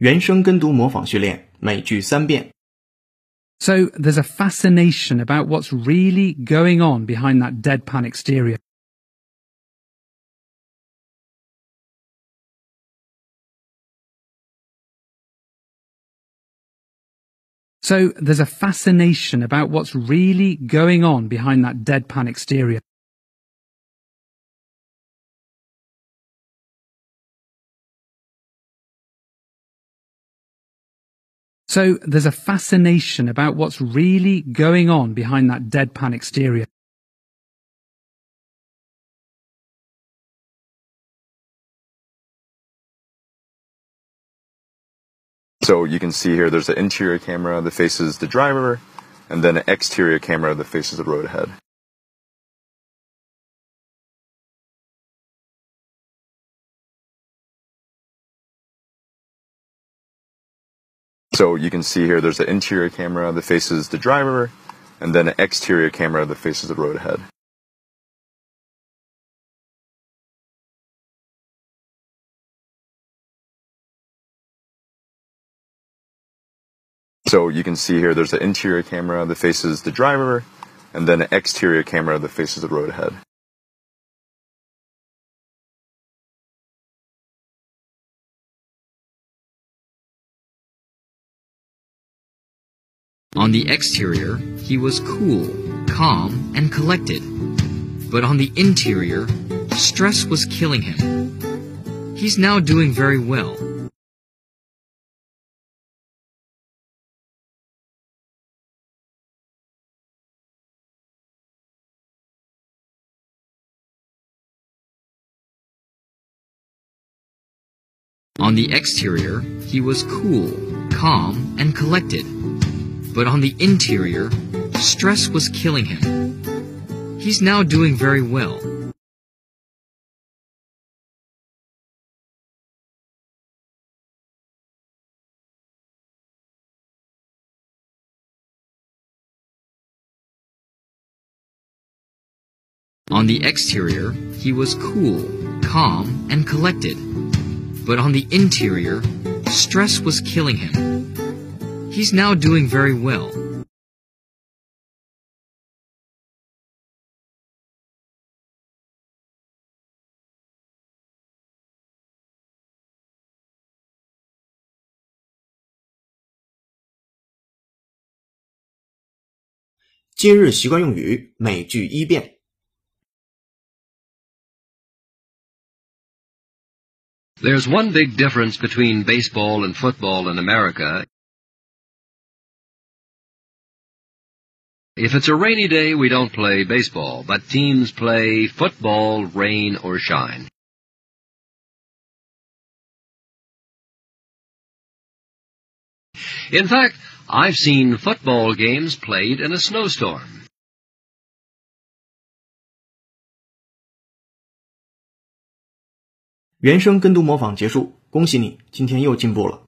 原声跟读模仿训练，每句三遍。 So there's a fascination about what's really going on behind that deadpan exterior. So there's a fascination about what's really going on behind that deadpan exterior. So there's a fascination about what's really going on behind that deadpan exterior. So you can see here there's an interior camera that faces the driver and then an exterior camera that faces the road ahead. So you can see here there's an interior camera that faces the driver and then an exterior camera that faces the road ahead. So you can see here there's an interior camera that faces the driver and then an exterior camera that faces the road ahead. On the exterior, he was cool, calm, and collected. But on the interior, stress was killing him. He's now doing very well. On the exterior, he was cool, calm, and collected. But on the interior, stress was killing him. He's now doing very well. On the exterior, he was cool, calm, and collected. But on the interior, stress was killing him. He's now doing very well. 今日习惯用语，每句一遍。 There's one big difference between baseball and football in America. If it's a rainy day, we don't play baseball, but teams play football, rain or shine. In fact, I've seen football games played in a snowstorm. 原声跟读模仿结束，恭喜你，今天又进步了。